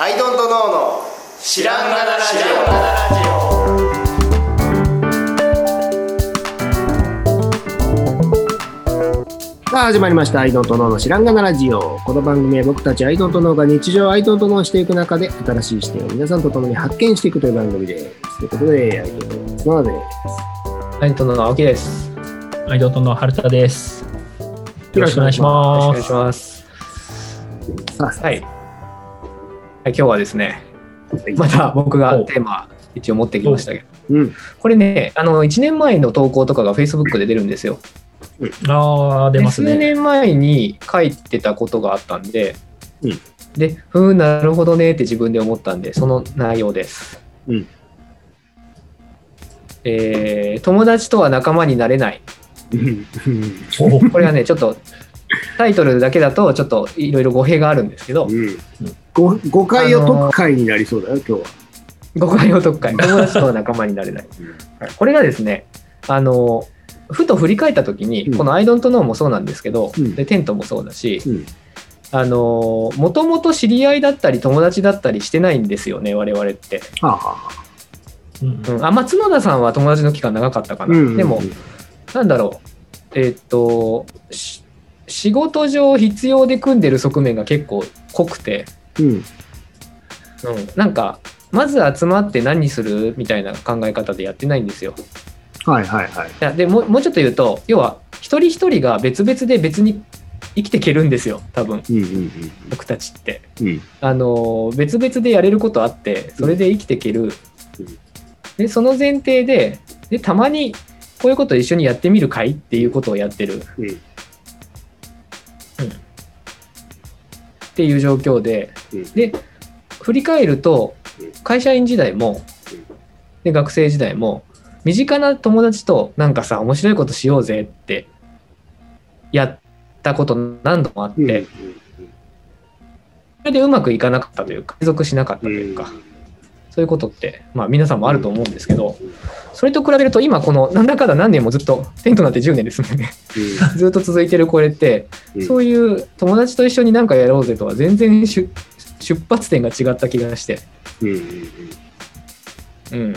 アイドントノーの知らんがなラジさあ始まりました「アイドントノーの知らんがなラジオ」この番組は僕たちアイドントノーが日常をアイドントノーしていく中で新しい視点を皆さんと共に発見していくという番組ですということでアイドントノーの角田ですアイドントノーの青木です。アイドントの春田です。よろしくお願いしよろます。しくお願いします。さあさあはい。はい、今日はですね、はい。また僕がテーマ一応持ってきましたけど、うん。これね、あの、1年前の投稿とかが Facebook で出るんですよ。ああ、出ますで数ね。年前に書いてたことがあったんで、うん。で、ふーん、なるほどねって自分で思ったんで、その内容です。うん。えー友達とは仲間になれない。これはね、ちょっとタイトルだけだとちょっといろいろ語弊があるんですけど、うんご誤解を解く回になりそうだよ今日は。誤解を解く会友達とは仲間になれない、はい。これがですねあのふと振り返った時に、うん。この「アイドントノー」もそうなんですけど、うん。でテントもそうだしうん。あのもともと知り合いだったり友達だったりしてないんですよね我々って、はあはあ。うん。うん、あまあ角田さんは友達の期間長かったかな、うん。でもなんだろう。えーっとし仕事上必要で組んでる側面が結構濃くて、うん。うん、なんかまず集まって何するみたいな考え方でやってないんですよ。はいはいはい。いやでもうもうちょっと言うと要は一人一人が別々で別に生きていけるんですよ多分。うんうん僕たちって。うん。うんあの別々でやれることあってそれで生きていける。でその前提ででたまにこういうこと一緒にやってみるかいっていうことをやってるっていう状況でうん。で振り返るとうん。会社員時代もで学生時代も身近な友達となんかさ面白いことしようぜってやったこと何度もあって、それでうまくいかなかったというか継続しなかったというか、そういうことって、まあ、皆さんもあると思うんですけど、それと比べると今このなんだかんだ何年もずっとテントなんて10年ですもんね。ずっと続いてるこれって、うん。そういう友達と一緒に何かやろうぜとは全然出出発点が違った気がして、うん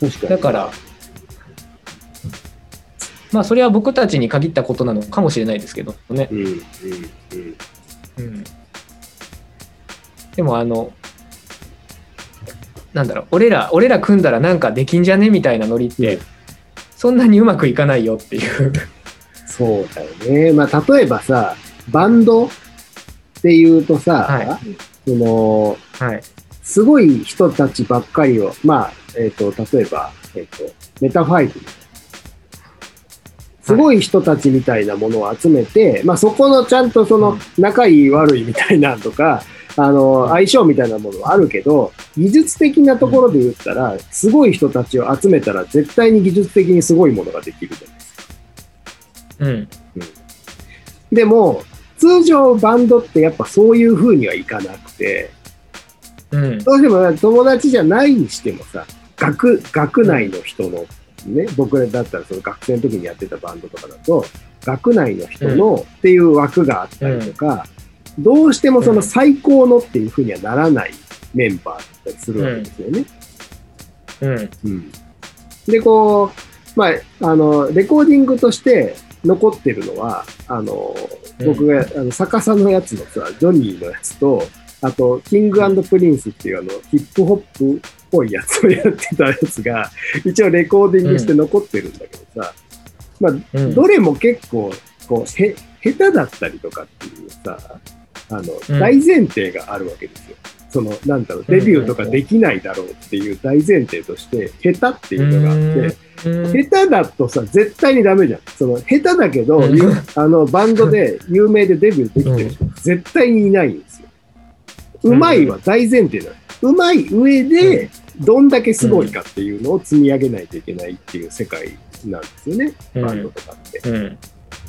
かに。だからまあそれは僕たちに限ったことなのかもしれないですけどね、うん、でもあのなんだろう俺ら俺ら組んだらなんかできんじゃねみたいなノリって、うん。そんなにうまくいかないよっていう。そうだよね。まあ、例えばさ、バンドっていうとさ、はその、はい。すごい人たちばっかりを、まあ、えっ、と、例えば、えっ、と、メタファイブ。すごい人たちみたいなものを集めて、まあそこのちゃんとその仲いい悪いみたいなんとか、あの、相性みたいなものはあるけど、技術的なところで言ったら、すごい人たちを集めたら絶対に技術的にすごいものができるじゃないですか。うん。でも、通常バンドってやっぱそういう風にはいかなくて、うん。どうしても友達じゃないにしてもさ、学、学内の人の、ね、僕らだったらその学生の時にやってたバンドとかだと、学内の人のっていう枠があったりとか、どうしてもその最高のっていう風にはならないメンバーだったりするわけですよね。うん。うん。で、こう、まあ、あの、レコーディングとして残ってるのは、あの、僕が、あの逆さのやつのさ、ジョニーのやつと、あと、キングプリンスっていうあの、ヒップホップっぽいやつをやってたやつが、一応レコーディングして残ってるんだけどさ、まあ、うん。どれも結構、こう、へ、下手だったりとかっていうさ、あの、うん。大前提があるわけですよ。その、なんだろう、デビューとかできないだろうっていう大前提として、下手っていうのがあって、うん。下手だとさ、絶対にダメじゃん。その、下手だけど、あの、バンドで 有名でデビューできてる人、絶対にいないんですよ。うまいは大前提なの。うまい上で、どんだけすごいかっていうのを積み上げないといけないっていう世界なんですよね、バンドとかって。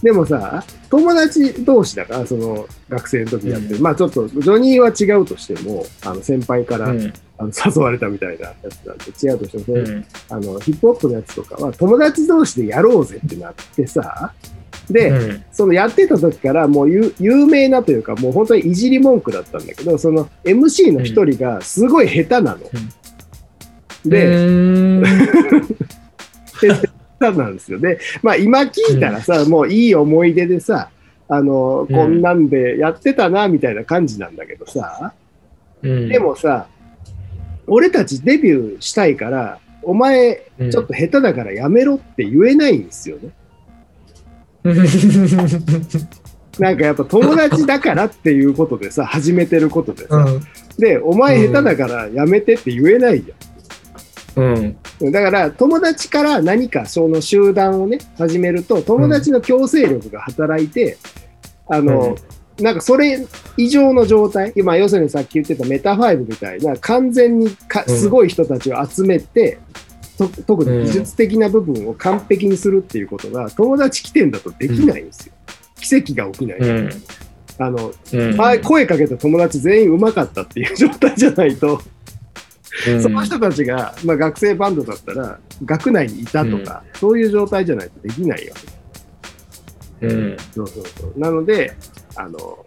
うんでもさ、友達同士だから、その、学生の時やって。る、うまあちょっと、ジョニーは違うとしても、あの、先輩から、うん。あの誘われたみたいなやつなんで、違うとしても、そうん。あの、ヒップホップのやつとかは、友達同士でやろうぜってなってさ、で、うん。そのやってた時からもう有有名なというか、もう本当にいじり文句だったんだけど、その MC の一人がすごい下手なの。で、うーん下手なんですよ。で、まあ今聞いたらさ、もういい思い出でさ、あの、うん。こんなんでやってたな、みたいな感じなんだけどさ、うん。でもさ、俺たちデビューしたいから、お前、うん。ちょっと下手だからやめろって言えないんですよね。なんかやっぱ友達だからっていうことでさ、始めてることでさ、うん。で、お前下手だからやめてって言えないじうんゃん。だから友達から何かその集団をね、始めると、友達の強制力が働いて、あの、なんかそれ以上の状態、今要するにさっき言ってたメタファイブみたいな完全にかうんすごい人たちを集めて、と特に技術的な部分を完璧にするっていうことが友達起点だとできないんですよ。奇跡が起きない。うんあの、うん前声かけた友達全員うまかったっていう状態じゃないと、うんその人たちが、まあ、学生バンドだったら学内にいたとか、そういう状態じゃないとできないよ。うんそうそうそう。なので、あの、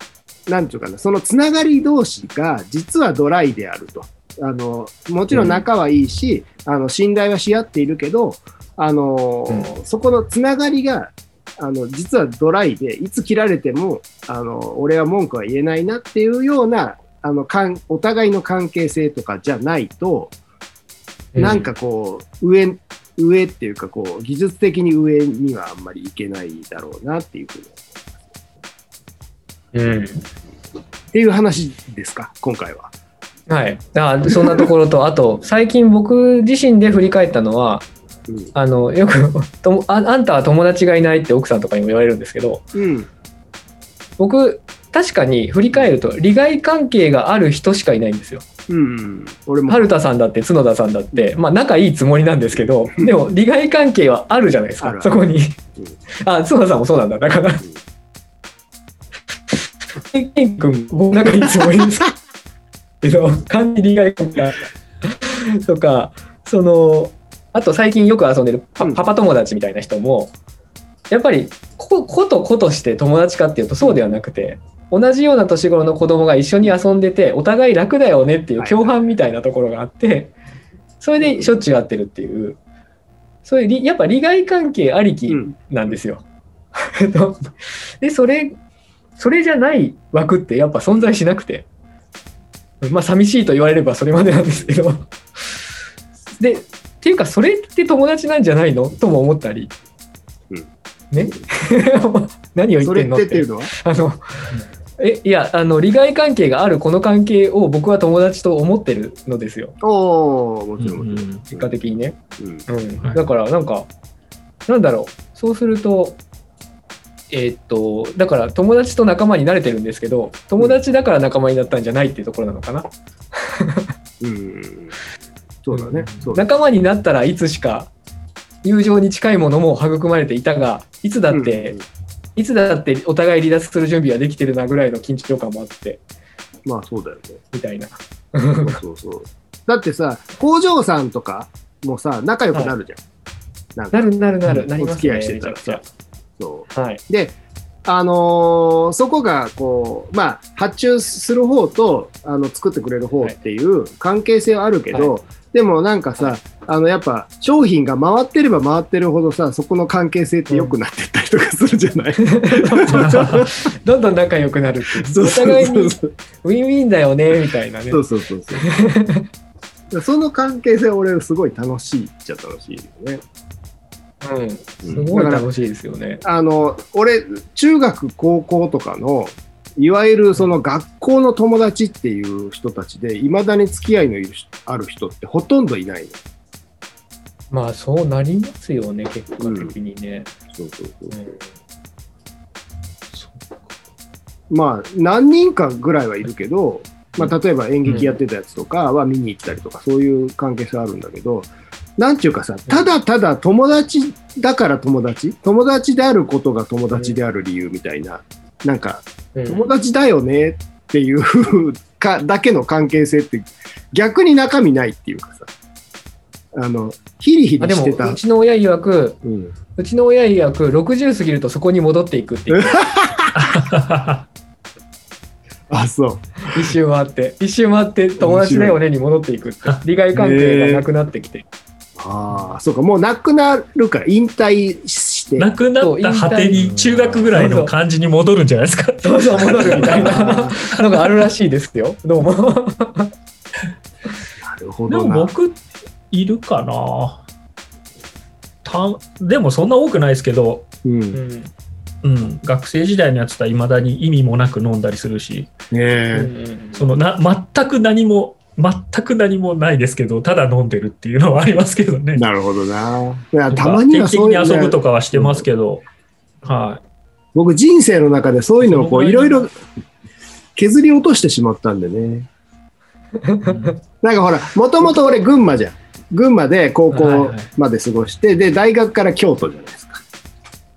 なんていうかな、そのつながり同士が実はドライであると。あの、もちろん仲はいいし、あの、信頼はし合っているけど、あの、うそこのつながりが、あの、実はドライで、いつ切られても、あの、俺は文句は言えないなっていうような、あの、かんお互いの関係性とかじゃないと、なんかこう、上、上っていうか、こう、技術的に上にはあんまりいけないだろうなっていうふうにうんっていう話ですか、今回は。はい、あそんなところと あと最近僕自身で振り返ったのはうん。あのよく ともああんたは友達がいないって奥さんとかにも言われるんですけどうん。僕確かに振り返ると利害関係がある人しかいないんですよ。うん。俺も。春田さんだって角田さんだってまあ仲いいつもりなんですけどでも利害関係はあるじゃないですかそこに。あ角田さんもそうなんだだから。ケン君僕仲いいつもりですけど管理利害関係がとかそのあと最近よく遊んでるパうんパパ友達みたいな人もやっぱりこ子と子として友達かっていうとそうではなくて同じような年頃の子供が一緒に遊んでてお互い楽だよねっていう共犯みたいなところがあってそれでしょっちゅう会ってるっていう。そういうりやっぱ利害関係ありきうん。なんですよ。でそれそれじゃない枠ってやっぱ存在しなくて。まあ寂しいと言われればそれまでなんですけど。でっていうかそれって友達なんじゃないの？とも思ったり、うん。ね？何を言っってんのって。てっていうのは？あのえいやあの利害関係があるこの関係を僕は友達と思ってるのですよおおもちろんもちろん。結果的にね。うん。うんはいだからなんかなんだろうそうするとえーっとだから友達と仲間になれてるんですけど友達だから仲間になったんじゃないっていうところなのかなうん。そうだね。そうだね。仲間になったらいつしか友情に近いものも育まれていたがいつだって、いつだってお互い離脱する準備はできてるなぐらいの緊張感もあってまあそうだよね。みたいな。そうそうそう。だってさ、工場さんとかもさ、仲良くなるじゃん。なんか。なるなるなる、うん。なりますねお付き合いしてたらめちゃくちそゃはい、う。で、あのーそこがこう、まあ、発注する方とあの作ってくれる方っていう関係性はあるけど、でもなんかさ、はい。あのやっぱ商品が回ってれば回ってるほどさ、そこの関係性って良くなってったりとかするじゃない、どんどん仲良くなるってお互いにウィンウィンだよねみたいなねそうそうそうそう。その関係性は俺すごい楽しいっちゃ楽しいよね。うん、すごい楽しいですよね。あの、俺、中学、高校とかの、いわゆるその学校の友達っていう人たちで、いまだに付き合いのある人ってほとんどいないの。まあそうなりますよね、結果的にね。そうそうそうう。ん。まあ、何人かぐらいはいるけど、まあ、例えば演劇やってたやつとかは見に行ったりとか、そういう関係性あるんだけど、なんていうかさ、ただただ友達だから友達、友達であることが友達である理由みたいな、なんか、うん。友達だよねっていう かだけの関係性って逆に中身ないっていうかさ、あの、ヒリヒリしてたう。ちの親曰くうん。うちの親曰く60過ぎるとそこに戻っていくっていう あ、そう。一周回って一周回って友達だよねに戻っていくって利害関係がなくなってきてああ、そうか、もうなくなるから、引退して。なくなった果てに中学ぐらいの感じに戻るんじゃないですか。そうそう戻るみたいな のがあるらしいですよどうもなるほでどな。も僕、いるかなたでもそんな多くないですけど、うん。ねうんうん、学生時代のやつとはいまだに意味もなく飲んだりするし、え。そのな全く何も、全く何もないですけど、ただ飲んでるっていうのはありますけどね。なるほどな。いやたまにはそういう、ね的に遊ぶとかはしてますけど、はい。僕人生の中でそういうのをこういろいろ削り落としてしまったんでね。なんかほら、もともと俺群馬じゃん。群馬で高校はいはいまで過ごして、で、大学から京都じゃないですか。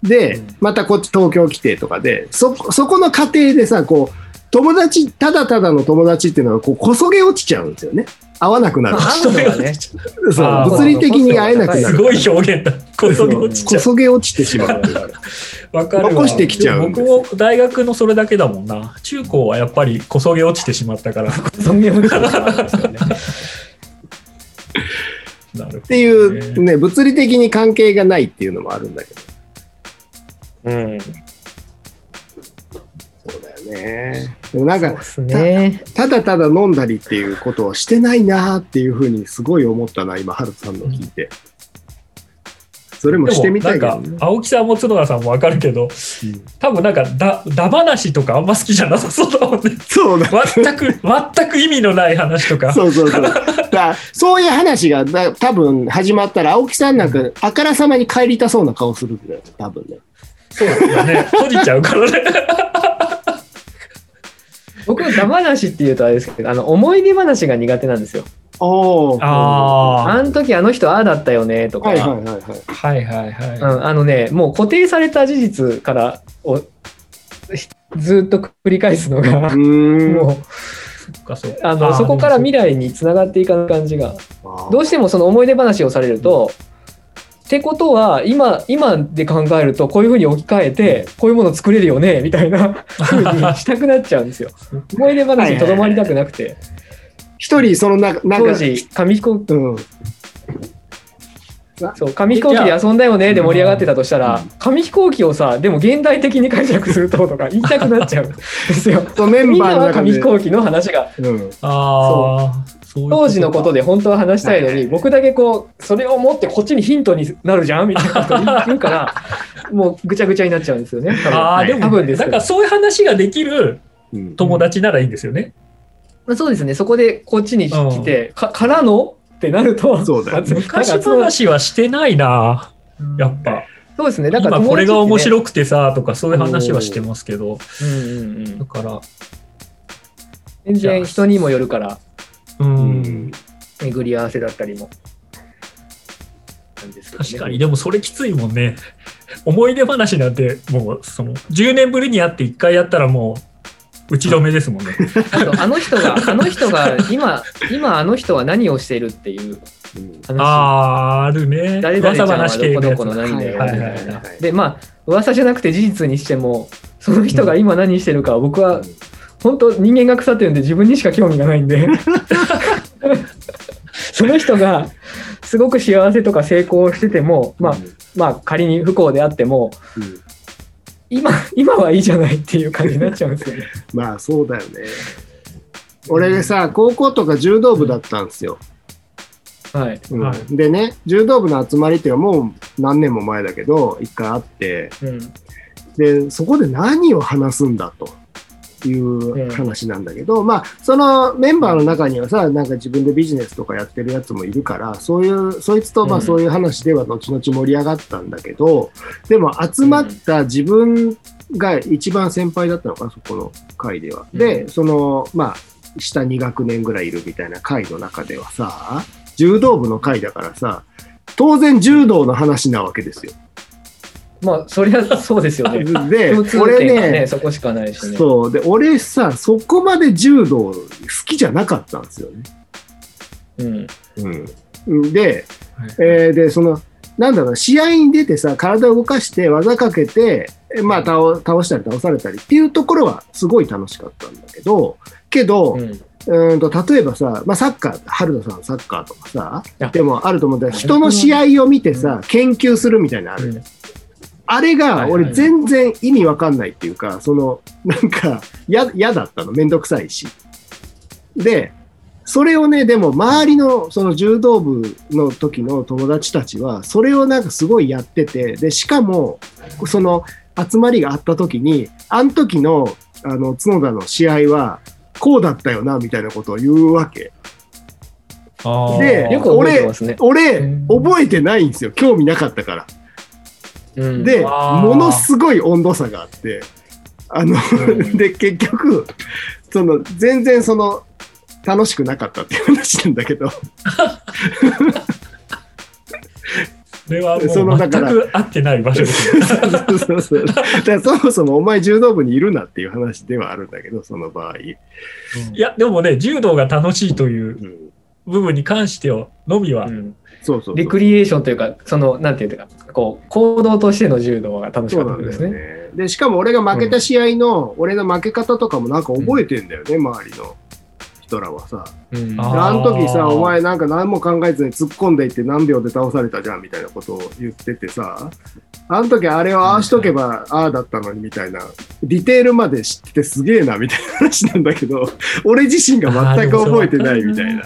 でうん、またこっち東京来てとかで、そ、そこの過程でさ、こう、友達、ただただの友達っていうのは、こう、こそげ落ちちゃうんですよね。会わなくなるね そう物理的に会えなくなる。すごい表現だ。こそぎ落ちちゃこそげ落ちてしまう。かるわ残してきちゃう僕も大学のそれだけだもんな。中高はやっぱりこそげ落ちてしまったから。尊厳を持つからですよねっていうね、物理的に関係がないっていうのもあるんだけど。うんそうだよね。でもなんかそうで、すねただただ飲んだりっていうことをしてないなっていうふうにすごい思ったな、今、ハルトさんの聞いて。それもしてみたいけどねでもなんか。青木さんも角田さんもわかるけど、多分なんかだ、だ話とかあんま好きじゃなさそうだもんね。そうだ。全く、全く意味のない話とか。そうそうそう。だそういう話がだ多分始まったら、青木さんなんか、あからさまに帰りたそうな顔するんだよ、多分ね。そうですよね。閉じちゃうからね。僕ダマ話っていうとあれですけどあの思い出話が苦手なんですよおーああの時あの人ああだったよねとか、はいはいはいはい。あ。はいはいはい。うん、あのねもう固定された事実からをずっと繰り返すのが。もうそあのそこから未来につながっていかない感じがどうしてもその思い出話をされると、ってことは今今で考えるとこういうふうに置き換えてこういうもの作れるよねみたいな ふうにしたくなっちゃうんですよ。思い出話にとどまりたくなくて一人、そのな、なんか、当時紙飛行うん。そう紙飛行機で遊んだよねで盛り上がってたとしたら紙飛行機をさでも現代的に解釈するととか言いたくなっちゃうんですよ。メンみんバーの中でなは紙飛。行機の話がうん。ああ。そういう当時のことで本当は話したいのに僕だけこうそれを持ってこっちにヒントになるじゃんみたいなこと言うから もうぐちゃぐちゃになっちゃうんですよね。ああ、でも、多分です。なんかそういう話ができるうん。友達ならいいんですよね。まあそうですね。そこでこっちに来て、かからのってなるとそうだよね。昔話はしてないな、やっぱ。そうですね。だから今これが面い、白くてさ、とかそういう話はしてますけど。うんうんうん。だから、全然人にもよるからう。うんん。巡り合わせだったりもね確かに、でもそれきついもんね。思い出話なんて、もう、その、10年ぶりに会って1回やったらもう、打ち止めですもんね。あとあの人が あの人が今今あの人は何をしているっていう話ああ、あるね。誰々ちゃんどこどこの何だよみはいたいはいはいな。でまあ噂じゃなくて事実にしてもその人が今何してるかは僕は本当人間が腐ってるんで自分にしか興味がないんで その人がすごく幸せとか成功しててもまあまあ仮に不幸であってもうん今今はいいじゃないっていう感じになっちゃうんですよね。まあそうだよね。俺さ、高校とか柔道部だったんですよ。はい。うんはいでね、柔道部の集まりっていうのはもう何年も前だけど、一回あって、うんで、そこで何を話すんだという話なんだけど、まあ、そのメンバーの中にはさ、なんか自分でビジネスとかやってるやつもいるから、そういう、そいつとまあうんそういう話では後々盛り上がったんだけど、でも集まった自分が一番先輩だったのかな、そこの会では。で、うんその、まあ、下2学年ぐらいいるみたいな会の中ではさ、柔道部の会だからさ、当然柔道の話なわけですよ。まあそりゃそうですよね。で共、通俺点がねね、そこしかないしね。そう。で、俺さ、そこまで柔道好きじゃなかったんですよね。うん。うん。で、えーで、その、なんだろうな、試合に出てさ、体を動かして、技かけて、えまあ倒、倒したり倒されたりっていうところはすごい楽しかったんだけど、けど、うんうーんと例えばさ、まあ、サッカー、春田さんサッカーとかさあ、でもあると思うんだけど、人の試合を見てさ、研究するみたいなのあるじゃんあれが俺全然意味わかんないっていうか、その、なんか、や、嫌だったの。めんどくさいし。で、それをね、でも周りのその柔道部の時の友達たちは、それをなんかすごいやってて、で、しかも、その集まりがあった時に、あの時の、あの、角田の試合は、こうだったよな、みたいなことを言うわけ。でよく覚えてますね。俺うん、覚えてないんですよ。興味なかったから。うん。で、ものすごい温度差があって、あの、うん。で、結局、その、全然その、楽しくなかったっていう話なんだけど、それはそもう全のだからく合ってない場所ですね。そうそうそう。だからそもそもお前柔道部にいるなっていう話ではあるんだけど、その場合。いや、でもね、柔道が楽しいといううん、部分に関しては、のみは、うんそうそうそう。レクリエーションというか、その、なんていうか、こう、行動としての柔道が楽しかったですね。ね。で、しかも俺が負けた試合の、俺の負け方とかもなんか覚えてんだよね、周りの人らはさ。うんあの時さ、お前なんか何も考えずに突っ込んでいって何秒で倒されたじゃんみたいなことを言っててさ、あの時あれをああしとけばああだったのにみたいな、ディテールまで知っててすげえなみたいな話なんだけど、俺自身が全く覚えてないみたいな。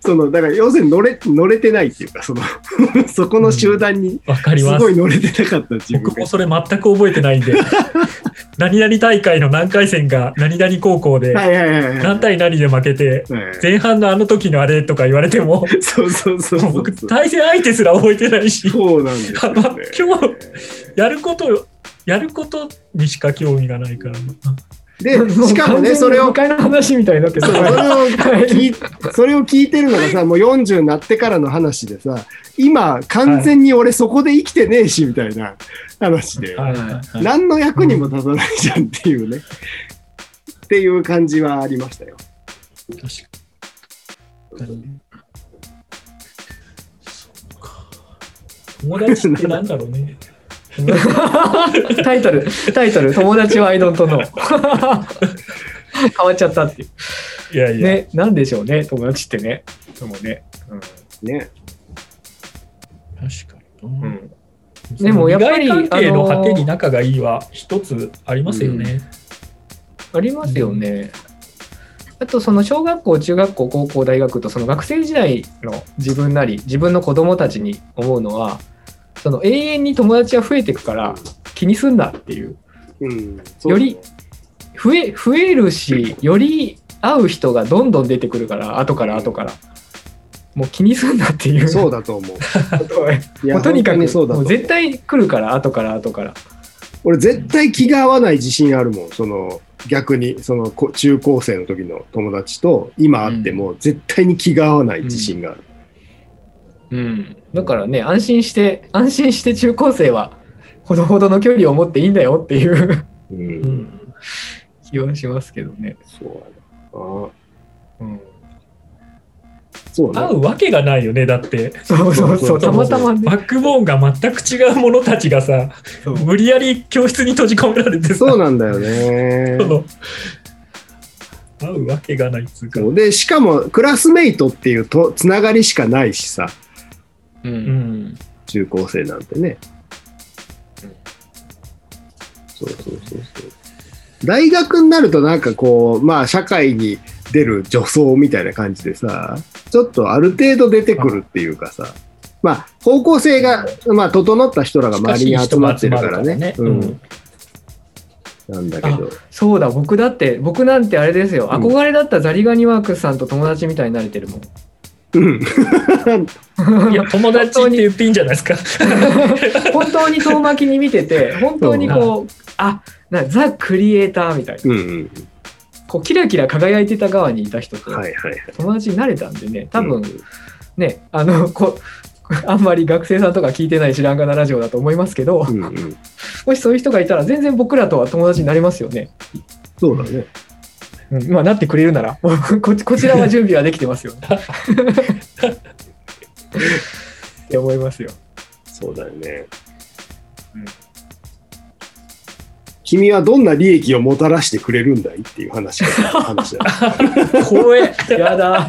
その、だから要するに乗れ、乗れてないっていうか、その、そこの集団にすすご。い乗れてなかった自分が僕も。それ全く覚えてないんで、何々大会の何回戦が何々高校で。何対何で負けて、はい前半のあの時のあれとか言われても、そうそうそうそう。僕、対戦相手すら覚えてないし、そうなんですよ、ね。今日、やること、やることにしか興味がないからな。で、しかもね、それをの話みたいになってそれを聞い それを聞いてるのがさ、もう40になってからの話でさ、今、完全に俺そこで生きてねえし、みたいな話で、何の役にも立たないじゃんっていうね、っていう感じはありましたよ。確かに。友達ってなんだろうね。タイトル、タイトル、友達はアイドントノー。変わっちゃったっていう。いやいや、ね、なんでしょうね、友達ってね。でもね。ね。確かにな。うんでもやっぱり関係のあのー果てに仲がいいは一つありますよね。ありますよね。あと、その小学校、中学校、高校、大学と、その学生時代の自分なり、自分の子供たちに思うのは、その永遠に友達が増えていくから気にすんなっていう。うん。より増え、増えるし、より会う人がどんどん出てくるから、後から後から。もう気にすんなっていう。そうだと思う。ことにかく、そうだもう絶対来るから、後から後から。俺絶対気が合わない自信あるもん。その逆に、そのこ中高生の時の友達と今会っても絶対に気が合わない自信がある。うん。だからね、安心して、安心して中高生は、ほどほどの距離を持っていいんだよっていううん。うん気はしますけどね。そうだな。うん。そうね。会うわけがないよね、だって。そうそうそう、たまたまね。バックボーンが全く違う者たちがさ、無理やり教室に閉じ込められてさ、そうなんだよねそ。の会うわけがないっつうか。で、しかもクラスメイトっていうとつながりしかないしさ、う。うんん。中高生なんてねうん。そうそうそうそう。大学になるとなんかこう、まあ社会に出る女装みたいな感じでさ、ちょっとある程度出てくるっていうかさ、まあ方向性が、まあ整った人らが周りに集まってるからね。なんだけど。そうだ、僕だって、僕なんてあれですよ、うん憧れだったザリガニワークスさんと友達みたいになれてるもん。うん。いや、友達って言っていいんじゃないですか。本当に遠巻きに見てて、本当にこう、あなザ・クリエイターみたいな、うんうん。こうキラキラ輝いてた側にいた人と。友達になれたんでね、多分うんね、あの、こあんまり学生さんとか聞いてない知らんがなラジオだと思いますけど、うんうん。もしそういう人がいたら全然僕らとは友達になりますよね。そうだね。うん、まあなってくれるなら、ここちらは準備はできてますよね。って思いますよ。そうだよね。君はどんな利益をもたらしてくれるんだいっていう話だ。怖え。やだ。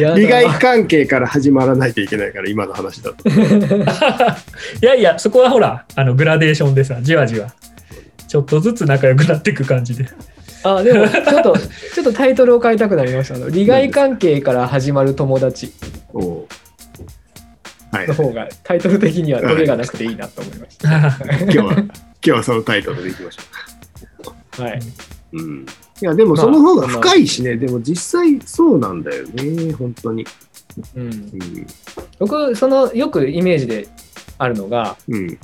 やだ。利害関係から始まらないといけないから、今の話だと。いやいや、そこはほら、あのグラデーションでさ、じわじわ。ちょっとずつ仲良くなっていく感じで。あ、でも、ちょっと、ちょっとタイトルを変えたくなりました。利害関係から始まる友達の。方が、タイトル的にはトゲがなくていいなと思いました。今日は、今日はそのタイトルでいきましょはい。う。うん。いや、でもその方が深いしね、でも実際そうなんだよね、本当に。うん。うん。僕、その、よくイメージであるのが、うん。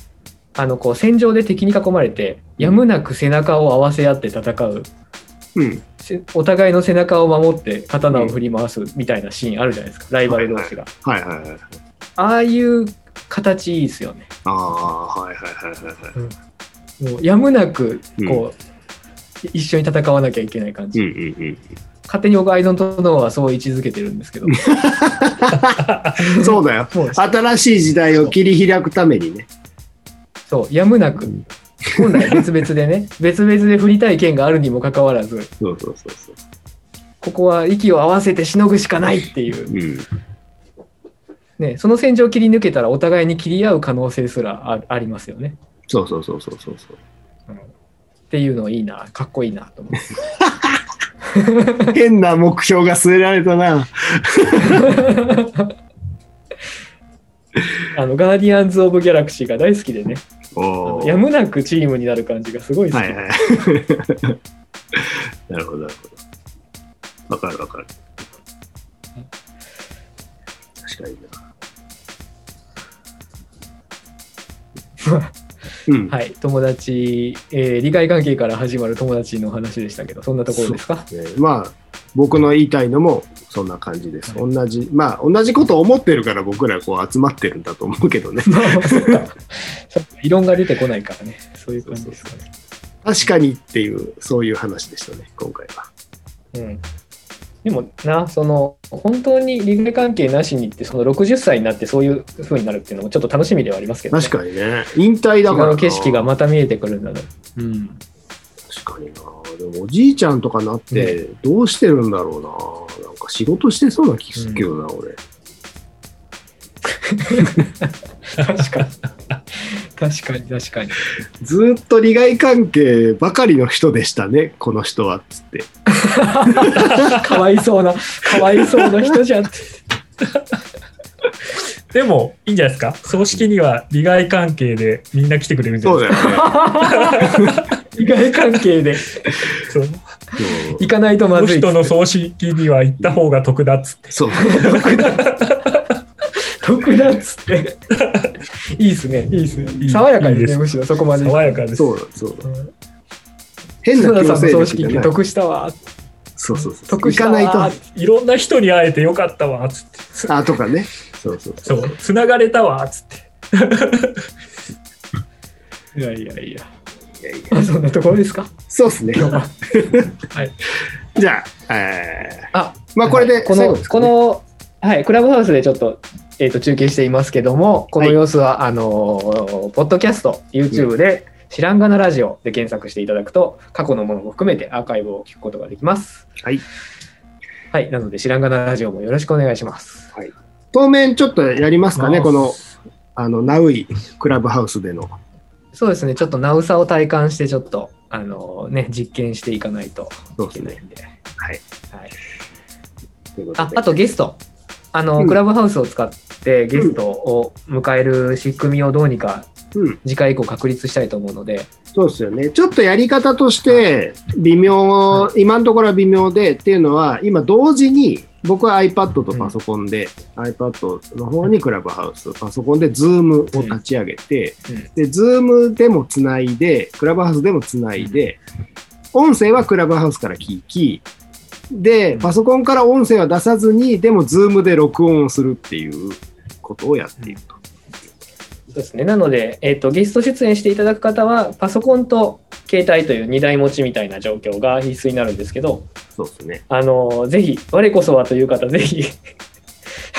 あの、こう、戦場で敵に囲まれて、やむなく背中を合わせ合って戦う。うん。せお互いの背中を守って刀を振り回すみたいなシーンあるじゃないですか、ライバル同士が。はいはいはい。ああいう形いいですよね。ああ、はいはいはいはいはい。もうやむなくこう、一緒に戦わなきゃいけない感じ。うんうんうん。勝手に僕、アイドントノーはそう位置づけてるんですけど、そうだよ。新しい時代を切り開くためにね。そう、やむなく、本来別々でね、別々で振りたい剣があるにもかかわらず、そうそうそうそう。ここは息を合わせてしのぐしかないっていう、うん。ね、その戦場を切り抜けたらお互いに切り合う可能性すらあありますよね。そうそうそうそうそうそう。っていうのいいな、かっこいいなと思って。変な目標が据えられたな。あの、ガーディアンズ・オブ・ギャラクシーが大好きでね、やむなくチームになる感じがすごい好き。はいはい。なるほど、なるほど。わかるわかる。確かにな。うん。はい、友達、えー利害関係から始まる友達の話でしたけど、そんなところですか？ねまあ、僕の言いたいのもそんな感じです。同じ、まあ、同じことを思ってるから僕らこう集まってるんだと思うけどね。異論が出てこないからね、そういう感じですかね。確かにっていう、そういう話でしたね、今回は。うん。でもな、その、本当に利害関係なしにって、その60歳になってそういう風になるっていうのもちょっと楽しみではありますけど、ね。確かにね。引退だからな。違う景色がまた見えてくるんだな。うん。確かにな。でもおじいちゃんとかなってどうしてるんだろうな。なんか仕事してそうな気するけどな、俺。確かに。確かに、確かに。ずーっと利害関係ばかりの人でしたね、この人は、つって。かわいそうな、かわいそうな人じゃんって。でも、いいんじゃないですか？葬式には利害関係でみんな来てくれるんじゃないそうだですか。よね。利害関係でそう行かないとまずい。人の葬式には行った方が得だっつって。そう。得だっつって。いいっすね、いいっすね。爽やかですね、むしろそこまで。爽やかです。そうだ、そうだ。うん変な強制力じゃない。式得したわ。そうそうそう。得した行かないわ。と。いろんな人に会えてよかったわっつって。つあ、とかね。そうそうそ。そうう、つながれたわっつって。いやいやいや。いやいやあそんなところですか？そうですね。は。はい。じゃあ、えーあ、まあこれでこの、この、はい、クラブハウスでちょっと、えっ、と、中継していますけども、この様子は、あのー、ポッドキャスト、YouTube で、知らんがなラジオで検索していただくと、過去のものも含めてアーカイブを聞くことができます。はい。はい。なので、知らんがなラジオもよろしくお願いします。当面ちょっとやりますかね、まあこの、あの、ナウイクラブハウスでの。そうですね。ちょっとナウさを体感して、ちょっと、あのね、実験していかないとそうですね。いけないんで。はい。はい。といああとゲスト。あの、うん。クラブハウスを使ってゲストを迎える仕組みをどうにかうん、次回以降確立したいと思うので、そうですよね。ちょっとやり方として、微妙、今のところは微妙で、っていうのは、今同時に、僕は iPad とパソコンで、iPad の方にクラブハウス、パソコンで Zoom を立ち上げて、うん。で、Zoom でもつないで、クラブハウスでもつないで、音声はクラブハウスから聞き、で、パソコンから音声は出さずに、でも Zoom で録音するっていうことをやっていると。そうですね。なので、えっ、と、ゲスト出演していただく方は、パソコンと携帯という二台持ちみたいな状況が必須になるんですけど、そうですね。あの、ぜひ、我こそはという方、ぜひ、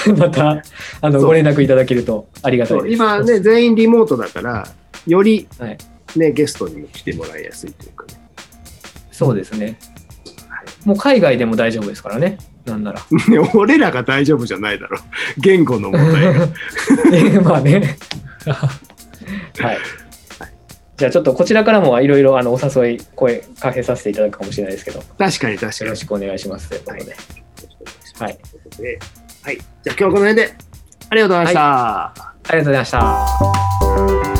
またあのご連絡いただけるとありがたいです。今ね、全員リモートだから、より、はいね、ゲストにも来てもらいやすいというかね。そうですね。もう海外でも大丈夫ですからね。なんなら。俺らが大丈夫じゃないだろう。言語の問題が。えまあね。はい。じゃあちょっとこちらからもいろいろあのお誘い声かけさせていただくかもしれないですけど、よ確かに確かにろ。しくお願いしますということで。はい。ではい。じゃあ今日はこの辺で、ありがとうございました。ありがとうございました。